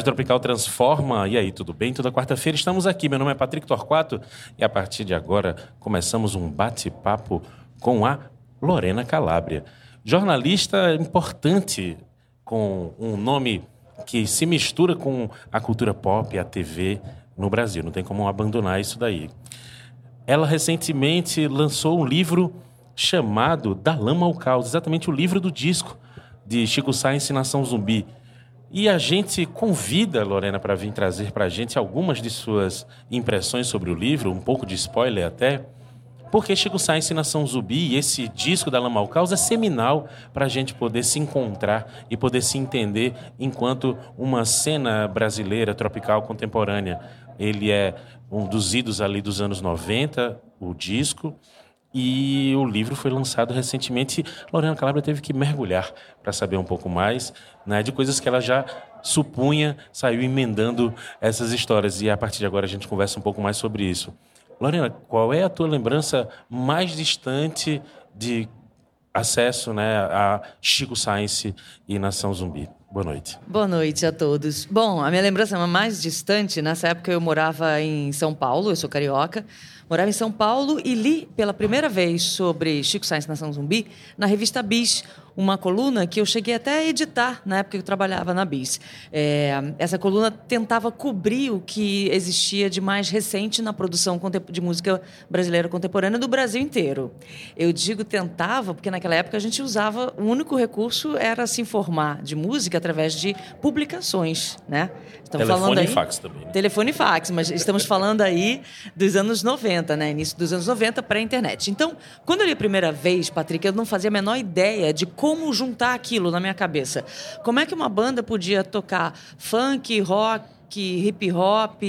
Rádio Tropical Transforma. E aí, tudo bem? Toda quarta-feira estamos aqui. Meu nome é Patrick Torquato e a partir de agora começamos um bate-papo com a Lorena Calabria. Jornalista importante com um nome que se mistura com a cultura pop, a TV no Brasil. Não tem como abandonar isso daí. Ela recentemente lançou um livro chamado Da Lama ao Caos, exatamente o livro do disco de Chico Sainz e Nação Zumbi. E a gente convida, Lorena, para vir trazer para a gente algumas de suas impressões sobre o livro, um pouco de spoiler até, porque Chico Sainz e Nação Zumbi esse disco da Lama é seminal para a gente poder se encontrar e poder se entender enquanto uma cena brasileira tropical contemporânea. Ele é um dos idos ali dos anos 90, o disco, e o livro foi lançado recentemente. Lorena Calabria teve que mergulhar para saber um pouco mais né, de coisas que ela já supunha, saiu emendando essas histórias. E a partir de agora a gente conversa um pouco mais sobre isso. Lorena, qual é a tua lembrança mais distante de acesso né, a Chico Science e Nação Zumbi? Boa noite. Boa noite a todos. Bom, a minha lembrança mais distante, nessa época eu morava em São Paulo, eu sou carioca. Morava em São Paulo e li pela primeira vez sobre Chico Sainz Nação Zumbi na revista Bis, uma coluna que eu cheguei até a editar na época que eu trabalhava na Bis. É, essa coluna tentava cobrir o que existia de mais recente na produção de música brasileira contemporânea do Brasil inteiro. Eu digo tentava porque naquela época a gente usava o único recurso era se informar de música através de publicações, né? Estamos Telefone aí, e fax também. Né? Telefone e fax, mas estamos falando aí dos anos 90, né? Início dos anos 90 para a internet. Então, quando eu li a primeira vez, Patrick, eu não fazia a menor ideia de como juntar aquilo na minha cabeça. Como é que uma banda podia tocar funk, rock, hip hop,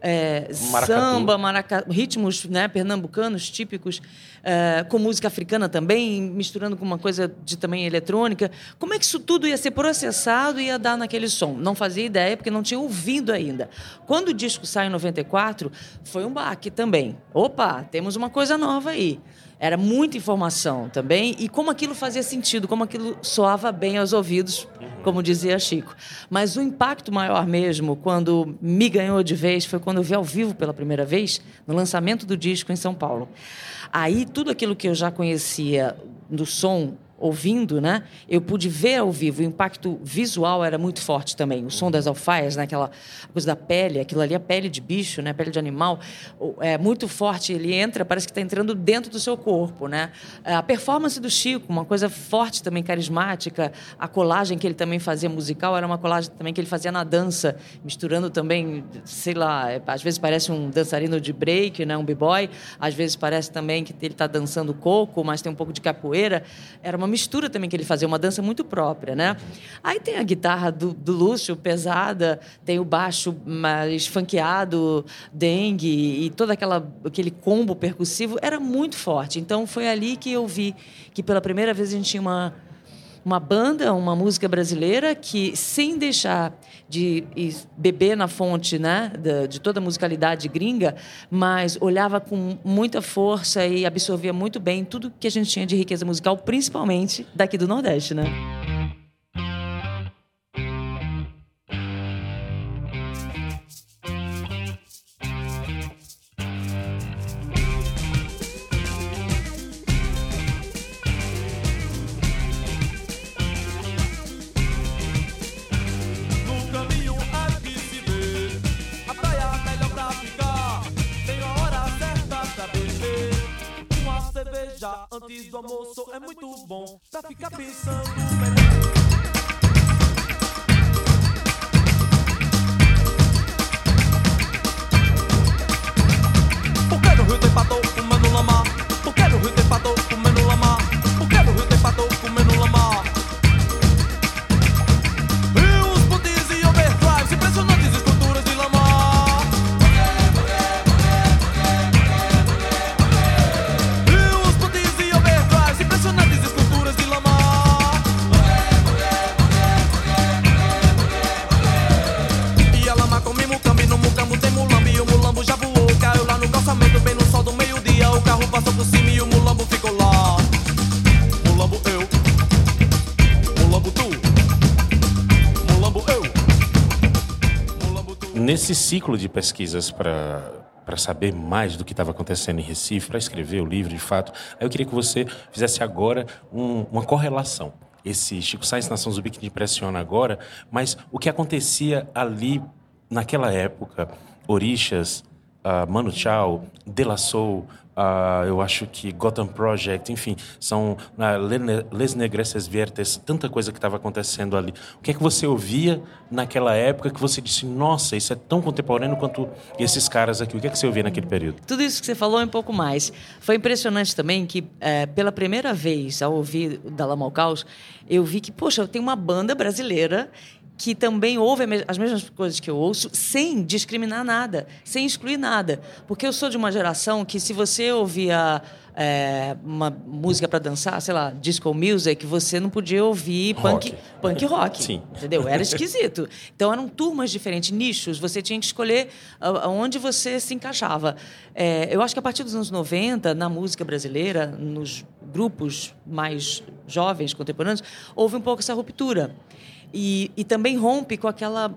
é, samba, maracatu, ritmos né, pernambucanos típicos, é, com música africana também, misturando com uma coisa de também eletrônica. Como é que isso tudo ia ser processado e ia dar naquele som? Não fazia ideia, porque não tinha ouvido ainda. Quando o disco sai em 94, foi um baque também. Opa, temos uma coisa nova aí. Era muita informação também e como aquilo fazia sentido, como aquilo soava bem aos ouvidos, como dizia Chico. Mas o impacto maior mesmo, quando me ganhou de vez, foi quando eu vi ao vivo pela primeira vez, no lançamento do disco em São Paulo. Aí tudo aquilo que eu já conhecia do som ouvindo, né? Eu pude ver ao vivo, o impacto visual era muito forte também. O som das alfaias, né? aquela coisa da pele, aquilo ali é pele de bicho, né? Pele de animal, é muito forte. Ele entra, parece que está entrando dentro do seu corpo, né? A performance do Chico, uma coisa forte também, carismática. A colagem que ele também fazia musical era uma colagem também que ele fazia na dança, misturando também, sei lá, às vezes parece um dançarino de break, né? Um b-boy. Às vezes parece também que ele está dançando coco, mas tem um pouco de capoeira. Era uma mistura também que ele fazia, uma dança muito própria, né? Aí tem a guitarra do, do Lúcio, pesada, tem o baixo mais funkeado, dengue, e todo aquela, aquele combo percussivo era muito forte. Então foi ali que eu vi que pela primeira vez a gente tinha uma uma banda, uma música brasileira que, sem deixar de beber na fonte né, de, toda a musicalidade gringa, mas olhava com muita força e absorvia muito bem tudo que a gente tinha de riqueza musical, principalmente daqui do Nordeste, né? no e o mulambo ficou lá. Mulambo eu, mulambo tu, mulambo eu. Mulambo tu. Nesse ciclo de pesquisas para para saber mais do que estava acontecendo em Recife, para escrever o livro de fato. Aí eu queria que você fizesse agora um, uma correlação. Esse Chico Sainz Nação Zumbi que te impressiona agora, mas o que acontecia ali naquela época, Orixas, uh, ah, Mano Tchau, Delassou, uh, eu acho que Gotham Project, enfim, são uh, Les Negresses Viertes, tanta coisa que estava acontecendo ali. O que é que você ouvia naquela época que você disse, nossa, isso é tão contemporâneo quanto esses caras aqui? O que é que você ouvia naquele período? Tudo isso que você falou e um pouco mais. Foi impressionante também que, é, pela primeira vez, ao ouvir ao Caos, eu vi que, poxa, tenho uma banda brasileira que também ouve as mesmas coisas que eu ouço, sem discriminar nada, sem excluir nada. Porque eu sou de uma geração que, se você ouvia é, uma música para dançar, sei lá, disco music, você não podia ouvir rock. punk, punk rock. Sim. Entendeu? Era esquisito. Então eram turmas diferentes, nichos. Você tinha que escolher aonde você se encaixava. É, eu acho que a partir dos anos 90, na música brasileira, nos grupos mais jovens, contemporâneos, houve um pouco essa ruptura. E, e também rompe com aquela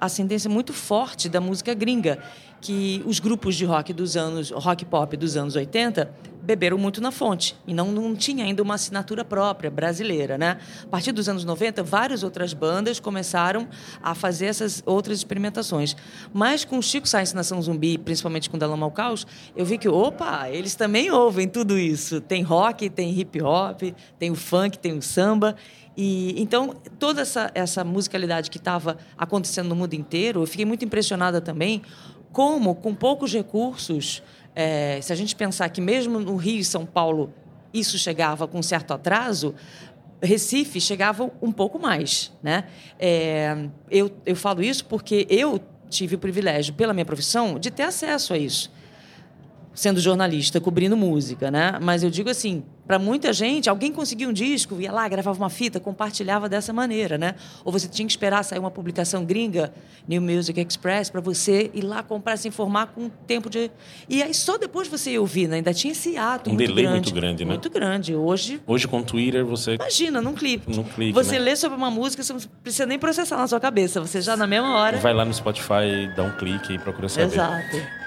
ascendência muito forte da música gringa, que os grupos de rock dos anos, rock pop dos anos 80, beberam muito na fonte e não, não tinha ainda uma assinatura própria brasileira, né? A partir dos anos 90, várias outras bandas começaram a fazer essas outras experimentações. Mas com o Chico Science Nação Zumbi, principalmente com Dalama ao Caos, eu vi que, opa, eles também ouvem tudo isso. Tem rock, tem hip hop, tem o funk, tem o samba. E então toda essa essa musicalidade que estava acontecendo no mundo inteiro, eu fiquei muito impressionada também como com poucos recursos, é, se a gente pensar que mesmo no Rio e São Paulo isso chegava com certo atraso, Recife chegava um pouco mais, né? É, eu eu falo isso porque eu tive o privilégio pela minha profissão de ter acesso a isso sendo jornalista, cobrindo música, né? Mas eu digo assim, para muita gente, alguém conseguia um disco, ia lá, gravava uma fita, compartilhava dessa maneira, né? Ou você tinha que esperar sair uma publicação gringa, New Music Express, para você ir lá comprar, se informar com tempo de... E aí só depois você ia ouvir, né? Ainda tinha esse ato um muito delay grande. muito grande, né? Muito grande. Hoje... Hoje com o Twitter você... Imagina, num clipe. Num clique, você né? lê sobre uma música, você não precisa nem processar na sua cabeça. Você já na mesma hora... Vai lá no Spotify, dá um clique e procura saber. Exato.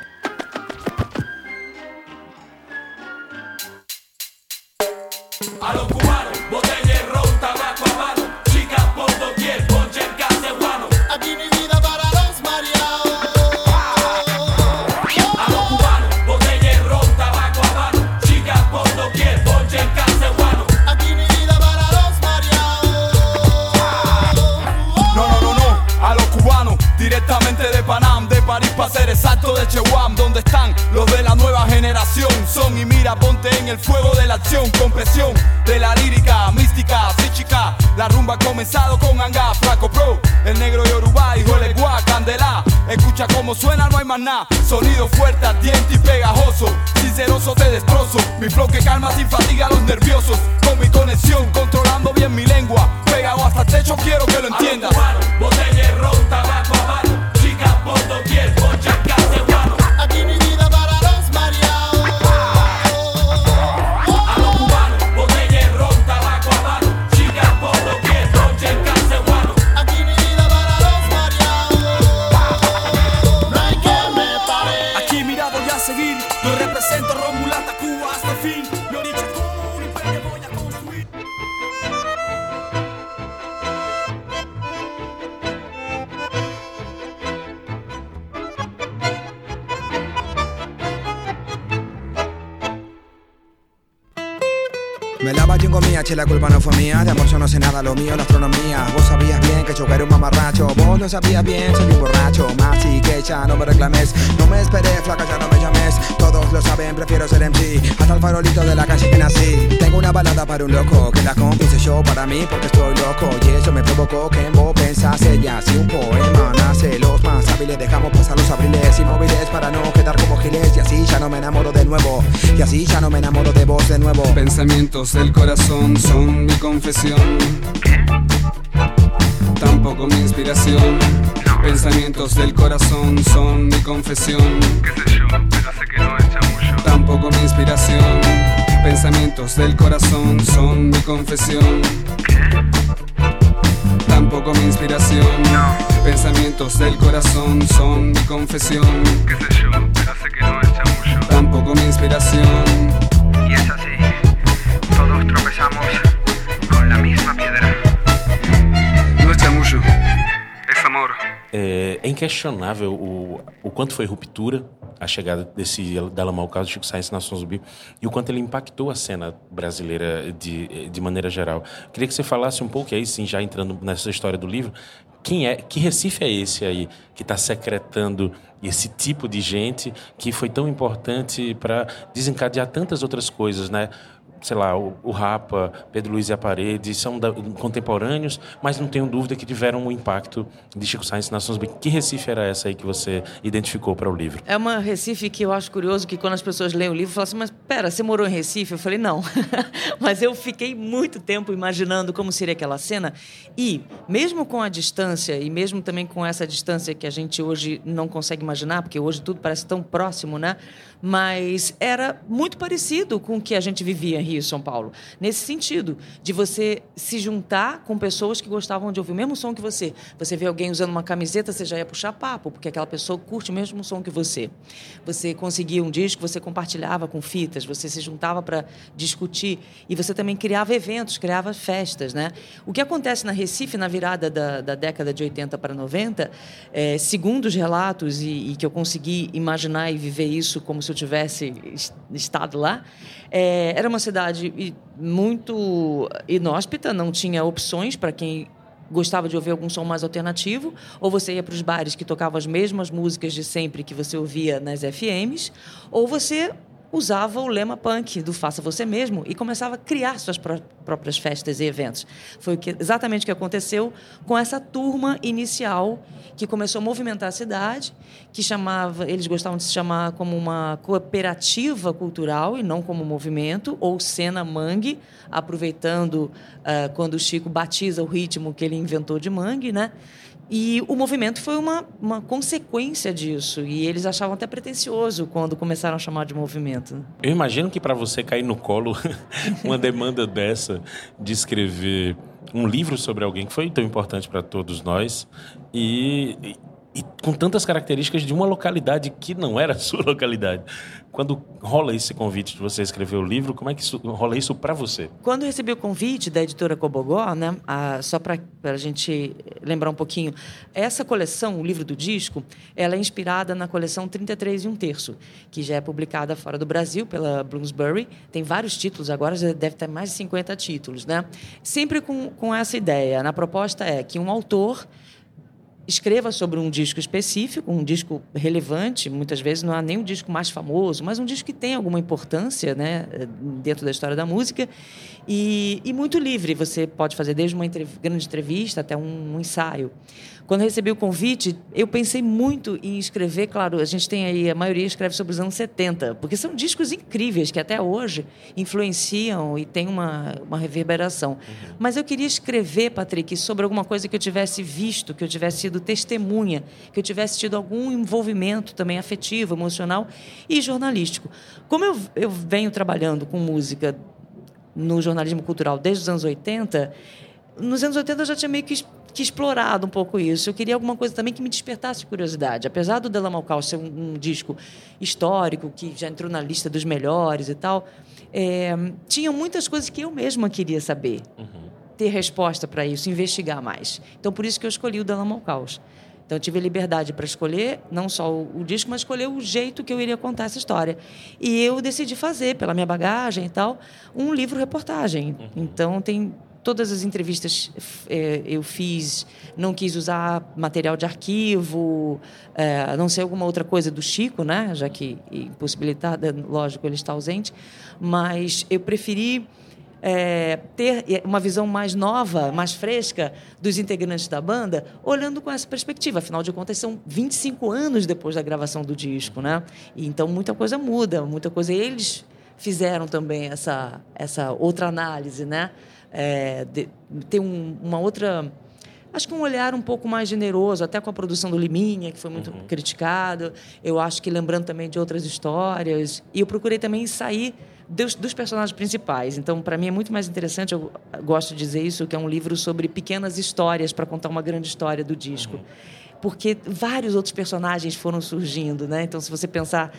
De Panam, de París para ser exacto de Chewam, donde están los de la nueva generación. Son y mira, ponte en el fuego de la acción, con presión de la lírica, mística, psíquica. La rumba ha comenzado con Anga, Flaco Pro, el negro Yoruba, hijo Legua, Candela. Escucha cómo suena, no hay más nada. Sonido fuerte, ardiente y pegajoso. Sinceroso te destrozo. Mi flow que calma sin fatiga a los nerviosos. Con mi conexión, controlando bien mi lengua. Pegado hasta el techo, quiero que lo entiendas. botella ron, tabaco What sé nada, lo mío la astronomía Vos lo sabías bien, soy un borracho Más y que ya no me reclames. No me esperé, flaca, ya no me llames. Todos lo saben, prefiero ser MC Hasta el farolito de la calle que nací. Tengo una balada para un loco Que la compuse yo para mí porque estoy loco. Y eso me provocó que en vos pensase Ya si un poema nace Los más hábiles dejamos pasar los abriles Inmóviles para no quedar como giles. Y así ya no me enamoro de nuevo. Y así ya no me enamoro de vos de nuevo. Pensamientos del corazón son mi confesión. Tampoco mi inspiración. Pensamientos del corazón son mi confesión. Tampoco mi inspiración. Pensamientos del corazón son mi confesión. Tampoco mi inspiración. Pensamientos del corazón son mi confesión. qué sé yo, pero sé que no es chamullo. Tampoco mi inspiración. Y es así, É, é inquestionável o, o quanto foi ruptura a chegada desse Dalamar, o caso Chico Sainz na Zumbi, e o quanto ele impactou a cena brasileira de, de maneira geral. Queria que você falasse um pouco, aí sim, já entrando nessa história do livro, quem é, que Recife é esse aí que está secretando esse tipo de gente que foi tão importante para desencadear tantas outras coisas, né? Sei lá, o, o Rapa, Pedro Luiz e a Parede, são da- contemporâneos, mas não tenho dúvida que tiveram um impacto de Chico Sainz na Sons Zumbi. Que Recife era essa aí que você identificou para o livro? É uma Recife que eu acho curioso que quando as pessoas leem o livro, falam assim, mas pera, você morou em Recife? Eu falei, não. mas eu fiquei muito tempo imaginando como seria aquela cena. E, mesmo com a distância, e mesmo também com essa distância que a gente hoje não consegue imaginar, porque hoje tudo parece tão próximo, né? Mas era muito parecido com o que a gente vivia em Rio São Paulo. Nesse sentido, de você se juntar com pessoas que gostavam de ouvir o mesmo som que você. Você vê alguém usando uma camiseta, você já ia puxar papo, porque aquela pessoa curte o mesmo som que você. Você conseguia um disco, você compartilhava com fitas, você se juntava para discutir e você também criava eventos, criava festas, né? O que acontece na Recife na virada da, da década de 80 para 90, é, segundo os relatos e, e que eu consegui imaginar e viver isso como se eu tivesse es- estado lá, é, era uma cidade i- muito inóspita, não tinha opções para quem gostava de ouvir algum som mais alternativo, ou você ia para os bares que tocavam as mesmas músicas de sempre que você ouvia nas FMs, ou você usava o lema punk do faça você mesmo e começava a criar suas pró- próprias festas e eventos. Foi o que- exatamente o que aconteceu com essa turma inicial que começou a movimentar a cidade, que chamava, eles gostavam de se chamar como uma cooperativa cultural e não como movimento, ou cena mangue, aproveitando ah, quando o Chico batiza o ritmo que ele inventou de mangue, né? E o movimento foi uma, uma consequência disso. E eles achavam até pretencioso quando começaram a chamar de movimento. Eu imagino que para você cair no colo uma demanda dessa de escrever um livro sobre alguém que foi tão importante para todos nós e, e- com tantas características de uma localidade que não era a sua localidade. Quando rola esse convite de você escrever o livro, como é que isso, rola isso para você? Quando eu recebi o convite da editora Cobogó, né, a- só para a gente lembrar um pouquinho, essa coleção, o livro do disco, ela é inspirada na coleção 33 e um terço, que já é publicada fora do Brasil pela Bloomsbury. Tem vários títulos, agora já deve ter mais de 50 títulos. Né? Sempre com, com essa ideia. Na proposta é que um autor escreva sobre um disco específico, um disco relevante, muitas vezes não há nem um disco mais famoso, mas um disco que tem alguma importância né, dentro da história da música e, e muito livre. Você pode fazer desde uma entrev- grande entrevista até um, um ensaio. Quando eu recebi o convite, eu pensei muito em escrever, claro, a gente tem aí, a maioria escreve sobre os anos 70, porque são discos incríveis que até hoje influenciam e têm uma, uma reverberação. Mas eu queria escrever, Patrick, sobre alguma coisa que eu tivesse visto, que eu tivesse sido testemunha, que eu tivesse tido algum envolvimento também afetivo, emocional e jornalístico. Como eu, eu venho trabalhando com música no jornalismo cultural desde os anos 80, nos anos 80 eu já tinha meio que, que explorado um pouco isso. Eu queria alguma coisa também que me despertasse curiosidade. Apesar do Della Malcal ser um, um disco histórico, que já entrou na lista dos melhores e tal, é, tinha muitas coisas que eu mesma queria saber. Ter resposta para isso, investigar mais. Então, por isso que eu escolhi o Della Malcaus. Então, eu tive a liberdade para escolher não só o, o disco, mas escolher o jeito que eu iria contar essa história. E eu decidi fazer, pela minha bagagem e tal, um livro-reportagem. Então, tem todas as entrevistas eh, eu fiz, não quis usar material de arquivo, eh, a não ser alguma outra coisa do Chico, né? já que impossibilitada, lógico, ele está ausente, mas eu preferi é, ter uma visão mais nova, mais fresca dos integrantes da banda, olhando com essa perspectiva. Afinal de contas, são 25 anos depois da gravação do disco, né? E então muita coisa muda, muita coisa. Eles fizeram também essa, essa outra análise, né? É, de, ter um, uma outra acho que um olhar um pouco mais generoso, até com a produção do Liminha, que foi muito criticado. Eu acho que lembrando também de outras histórias. E eu procurei também sair dos, dos personagens principais. Então, para mim é muito mais interessante, eu gosto de dizer isso, que é um livro sobre pequenas histórias para contar uma grande história do disco. Porque vários outros personagens foram surgindo, né? Então, se você pensar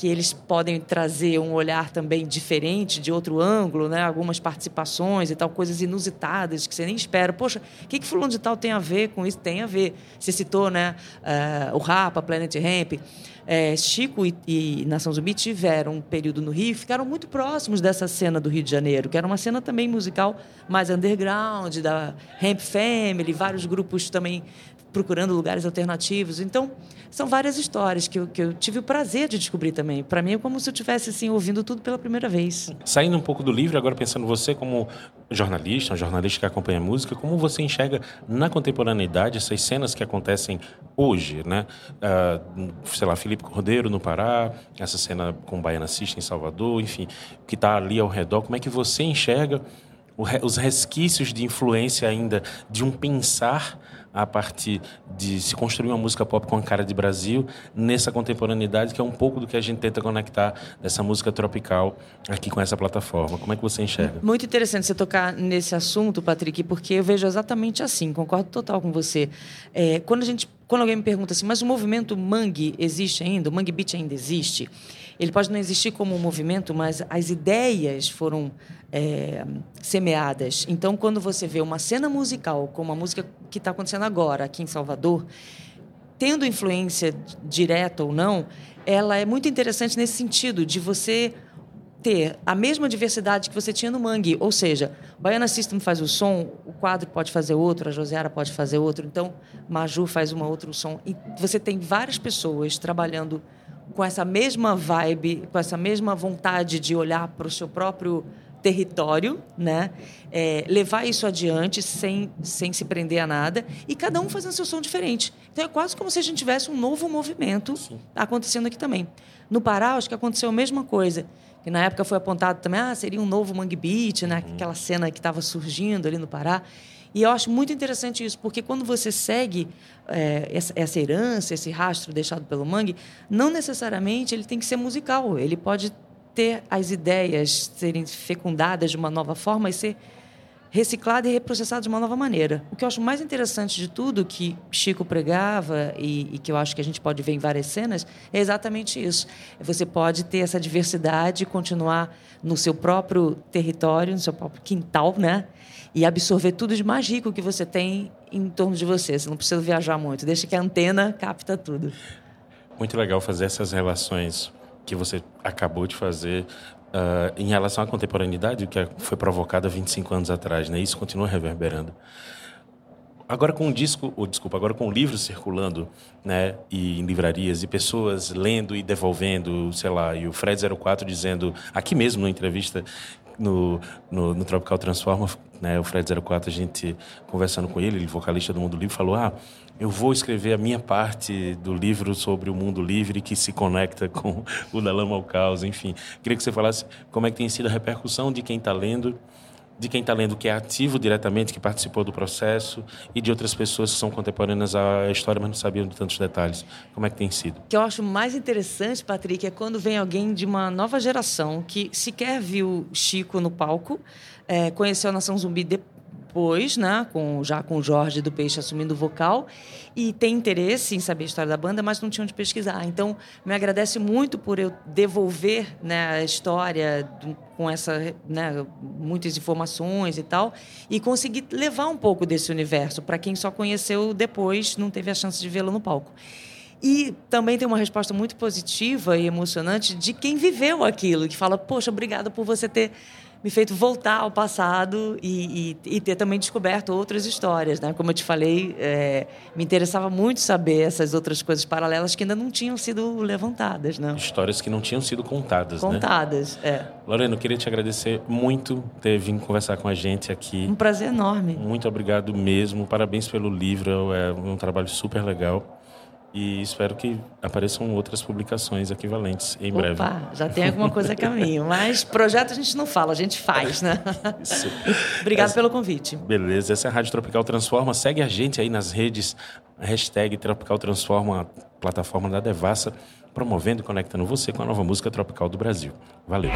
que eles podem trazer um olhar também diferente, de outro ângulo, né? algumas participações e tal, coisas inusitadas que você nem espera. Poxa, o que, que fulano de tal tem a ver com isso? Tem a ver. Você citou né, eh, o Rapa, Planet Ramp. Eh, Chico e, e Nação Zumbi tiveram um período no Rio, ficaram muito próximos dessa cena do Rio de Janeiro, que era uma cena também musical mais underground, da Ramp Family, vários grupos também procurando lugares alternativos. Então, são várias histórias que eu, que eu tive o prazer de descobrir também. Para mim é como se eu estivesse assim, ouvindo tudo pela primeira vez. Saindo um pouco do livro, agora pensando você como jornalista, um jornalista que acompanha a música, como você enxerga na contemporaneidade essas cenas que acontecem hoje, né? Ah, sei lá, Felipe Cordeiro no Pará, essa cena com Baiana System em Salvador, enfim, que está ali ao redor. Como é que você enxerga os resquícios de influência ainda de um pensar a partir de se construir uma música pop com a cara de Brasil nessa contemporaneidade que é um pouco do que a gente tenta conectar dessa música tropical aqui com essa plataforma. Como é que você enxerga? Muito interessante você tocar nesse assunto, Patrick, porque eu vejo exatamente assim, concordo total com você. É, quando, a gente, quando alguém me pergunta assim, mas o movimento Mangue existe ainda? O Mangue Beat ainda existe? Ele pode não existir como um movimento, mas as ideias foram é, semeadas. Então, quando você vê uma cena musical, como a música que está acontecendo agora aqui em Salvador, tendo influência direta ou não, ela é muito interessante nesse sentido de você ter a mesma diversidade que você tinha no Mangue, ou seja, Baiana System faz o som, o quadro pode fazer outro, a Josiara pode fazer outro, então Maju faz um outro som. E você tem várias pessoas trabalhando com essa mesma vibe, com essa mesma vontade de olhar para o seu próprio território, né? É, levar isso adiante sem, sem se prender a nada e cada um fazendo seu som diferente. Então é quase como se a gente tivesse um novo movimento acontecendo aqui também. No Pará, acho que aconteceu a mesma coisa. Que na época foi apontado também, ah, seria um novo Mangue Beat, né? Aquela cena que estava surgindo ali no Pará. E eu acho muito interessante isso, porque quando você segue é, essa, essa herança, esse rastro deixado pelo Mangue, não necessariamente ele tem que ser musical. Ele pode ter as ideias serem fecundadas de uma nova forma e ser reciclado e reprocessado de uma nova maneira. O que eu acho mais interessante de tudo que Chico pregava e, e, que eu acho que a gente pode ver em várias cenas é exatamente isso. Você pode ter essa diversidade continuar no seu próprio território, no seu próprio quintal, né? E absorver tudo de mais rico que você tem em torno de você. Você não precisa viajar muito. Deixa que a antena capta tudo. Muito legal fazer essas relações que você acabou de fazer uh, em relação à contemporaneidade, que foi provocada 25 anos atrás, né? Isso continua reverberando. Agora com o disco, ou desculpa, agora com o livro circulando, né, e em livrarias e pessoas lendo e devolvendo, sei lá, e o Fred 04 dizendo aqui mesmo na entrevista no, no, no Tropical Transforma, né, o Fred 04 a gente conversando com ele, ele vocalista do Mundo Livre, falou: "Ah, eu vou escrever a minha parte do livro sobre o mundo livre que se conecta com o da Lama ao Caos, enfim. Queria que você falasse como é que tem sido a repercussão de quem está lendo de quem está lendo que é ativo diretamente, que participou do processo, e de outras pessoas que são contemporâneas à história, mas não sabiam de tantos detalhes. Como é que tem sido? O que eu acho mais interessante, Patrick, é quando vem alguém de uma nova geração que sequer viu Chico no palco, é, conheceu a Nação Zumbi depois, né, com, já com o Jorge do Peixe assumindo o vocal, e tem interesse em saber a história da banda, mas não tinha onde pesquisar. Então, me agradece muito por eu devolver né, a história do, com essa, né, muitas informações e tal, e conseguir levar um pouco desse universo para quem só conheceu depois, não teve a chance de vê-lo no palco. E também tem uma resposta muito positiva e emocionante de quem viveu aquilo, que fala: Poxa, obrigada por você ter me feito voltar ao passado e, e, e ter também descoberto outras histórias. Né? Como eu te falei, é, me interessava muito saber essas outras coisas paralelas que ainda não tinham sido levantadas. Né? Histórias que não tinham sido contadas, Contadas, né? é. Lorena, eu queria te agradecer muito por ter vindo conversar com a gente aqui. Um prazer enorme. Muito obrigado mesmo. Parabéns pelo livro, é um trabalho super legal. E espero que apareçam outras publicações equivalentes em breve. Opa, já tem alguma coisa a caminho. Mas projeto a gente não fala, a gente faz, né? Isso. Obrigado Essa- pelo convite. Beleza, essa é a Rádio Tropical Transforma. Segue a gente aí nas redes, hashtag Tropical Transforma, a plataforma da Devassa, promovendo e conectando você com a nova música tropical do Brasil. Valeu.